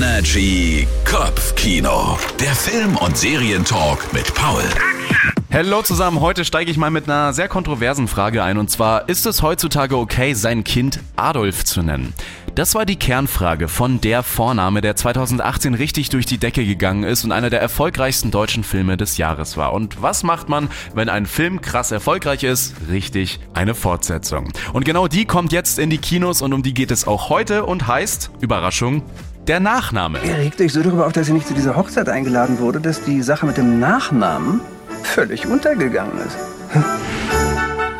Energy Kopfkino. Der Film- und Serientalk mit Paul. Hallo zusammen, heute steige ich mal mit einer sehr kontroversen Frage ein und zwar, ist es heutzutage okay, sein Kind Adolf zu nennen? Das war die Kernfrage von Der Vorname, der 2018 richtig durch die Decke gegangen ist und einer der erfolgreichsten deutschen Filme des Jahres war. Und was macht man, wenn ein Film krass erfolgreich ist? Richtig, eine Fortsetzung. Und genau die kommt jetzt in die Kinos und um die geht es auch heute und heißt, Überraschung, der Nachname. Er regt euch so darüber auf, dass er nicht zu dieser Hochzeit eingeladen wurde, dass die Sache mit dem Nachnamen völlig untergegangen ist.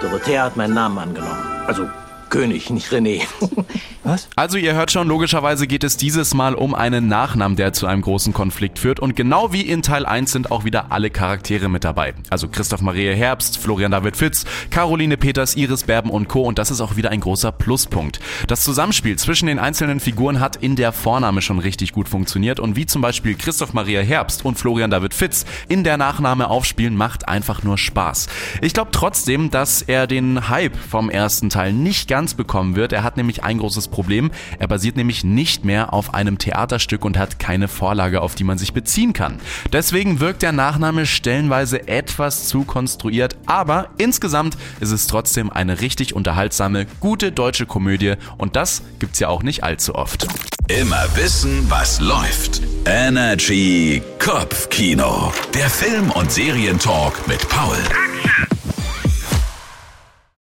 Dorothea hat meinen Namen angenommen. Also König, nicht René. Was? Also ihr hört schon, logischerweise geht es dieses Mal um einen Nachnamen, der zu einem großen Konflikt führt. Und genau wie in Teil 1 sind auch wieder alle Charaktere mit dabei. Also Christoph Maria Herbst, Florian David Fitz, Caroline Peters, Iris Berben und Co. Und das ist auch wieder ein großer Pluspunkt. Das Zusammenspiel zwischen den einzelnen Figuren hat in der Vorname schon richtig gut funktioniert. Und wie zum Beispiel Christoph Maria Herbst und Florian David Fitz in der Nachname aufspielen, macht einfach nur Spaß. Ich glaube trotzdem, dass er den Hype vom ersten Teil nicht ganz ganz bekommen wird. Er hat nämlich ein großes Problem. Er basiert nämlich nicht mehr auf einem Theaterstück und hat keine Vorlage, auf die man sich beziehen kann. Deswegen wirkt der Nachname stellenweise etwas zu konstruiert, aber insgesamt ist es trotzdem eine richtig unterhaltsame, gute deutsche Komödie und das gibt's ja auch nicht allzu oft. Immer wissen, was läuft. Energy Kopfkino. Der Film- und Serientalk mit Paul.